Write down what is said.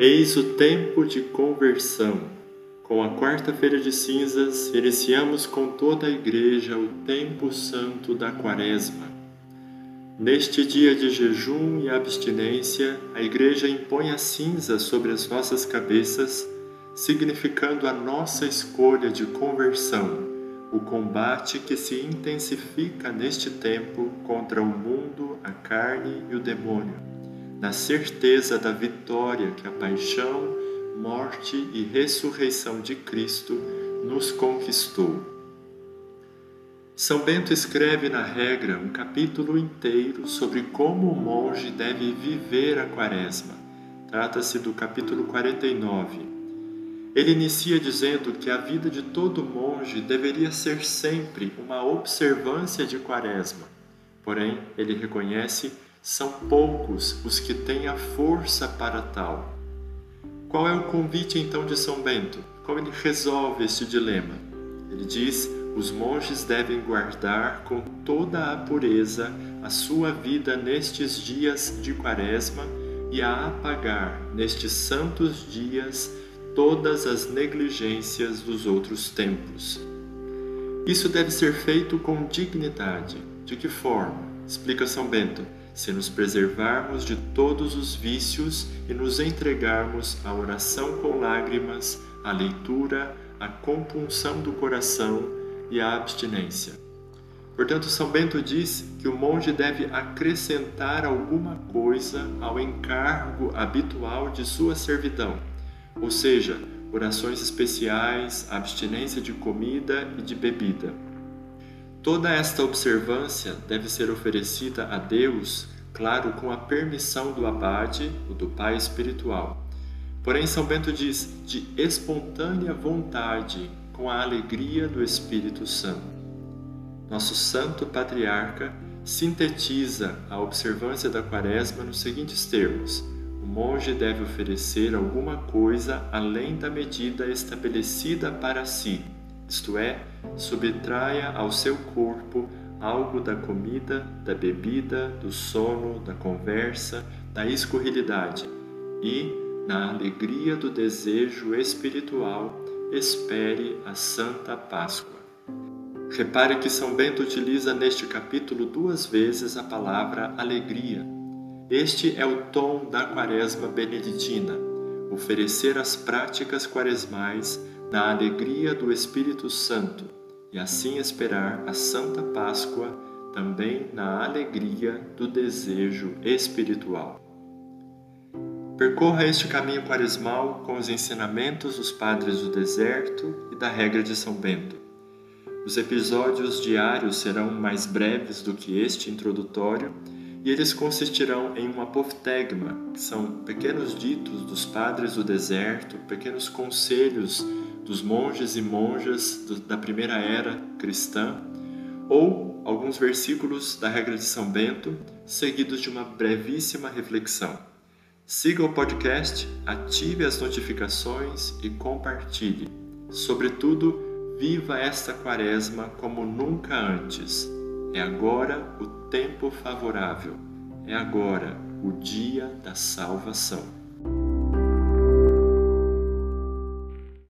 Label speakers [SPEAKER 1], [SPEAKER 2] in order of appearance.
[SPEAKER 1] Eis o tempo de conversão. Com a quarta-feira de cinzas, iniciamos com toda a Igreja o tempo santo da Quaresma. Neste dia de jejum e abstinência, a Igreja impõe a cinza sobre as nossas cabeças, significando a nossa escolha de conversão, o combate que se intensifica neste tempo contra o mundo, a carne e o demônio, na certeza da vitória que a paixão, morte e ressurreição de Cristo nos conquistou. São Bento escreve na regra um capítulo inteiro sobre como o monge deve viver a quaresma. Trata-se do capítulo 49. Ele inicia dizendo que a vida de todo monge deveria ser sempre uma observância de quaresma. Porém, ele reconhece são poucos os que têm a força para tal. Qual é o convite então de São Bento? Como ele resolve este dilema? Ele diz os monges devem guardar com toda a pureza a sua vida nestes dias de Quaresma e a apagar nestes santos dias todas as negligências dos outros tempos. Isso deve ser feito com dignidade. De que forma? Explica São Bento. Se nos preservarmos de todos os vícios e nos entregarmos à oração com lágrimas, à leitura, à compunção do coração, e a abstinência. Portanto, São Bento diz que o monge deve acrescentar alguma coisa ao encargo habitual de sua servidão, ou seja, orações especiais, abstinência de comida e de bebida. Toda esta observância deve ser oferecida a Deus, claro, com a permissão do abade, ou do pai espiritual. Porém, São Bento diz de espontânea vontade com a alegria do Espírito Santo. Nosso Santo Patriarca sintetiza a observância da Quaresma nos seguintes termos: o monge deve oferecer alguma coisa além da medida estabelecida para si, isto é, subtraia ao seu corpo algo da comida, da bebida, do sono, da conversa, da escorrilidade e, na alegria do desejo espiritual, espere a Santa Páscoa. Repare que São Bento utiliza neste capítulo duas vezes a palavra alegria. Este é o tom da Quaresma beneditina, oferecer as práticas quaresmais na alegria do Espírito Santo e assim esperar a Santa Páscoa também na alegria do desejo espiritual. Percorra este caminho quaresmal com os ensinamentos dos padres do deserto e da regra de São Bento. Os episódios diários serão mais breves do que este introdutório e eles consistirão em um apoftegma, que são pequenos ditos dos padres do deserto, pequenos conselhos dos monges e monjas da primeira era cristã, ou alguns versículos da regra de São Bento, seguidos de uma brevíssima reflexão. Siga o podcast, ative as notificações e compartilhe. Sobretudo, viva esta quaresma como nunca antes. É agora o tempo favorável. É agora o dia da salvação.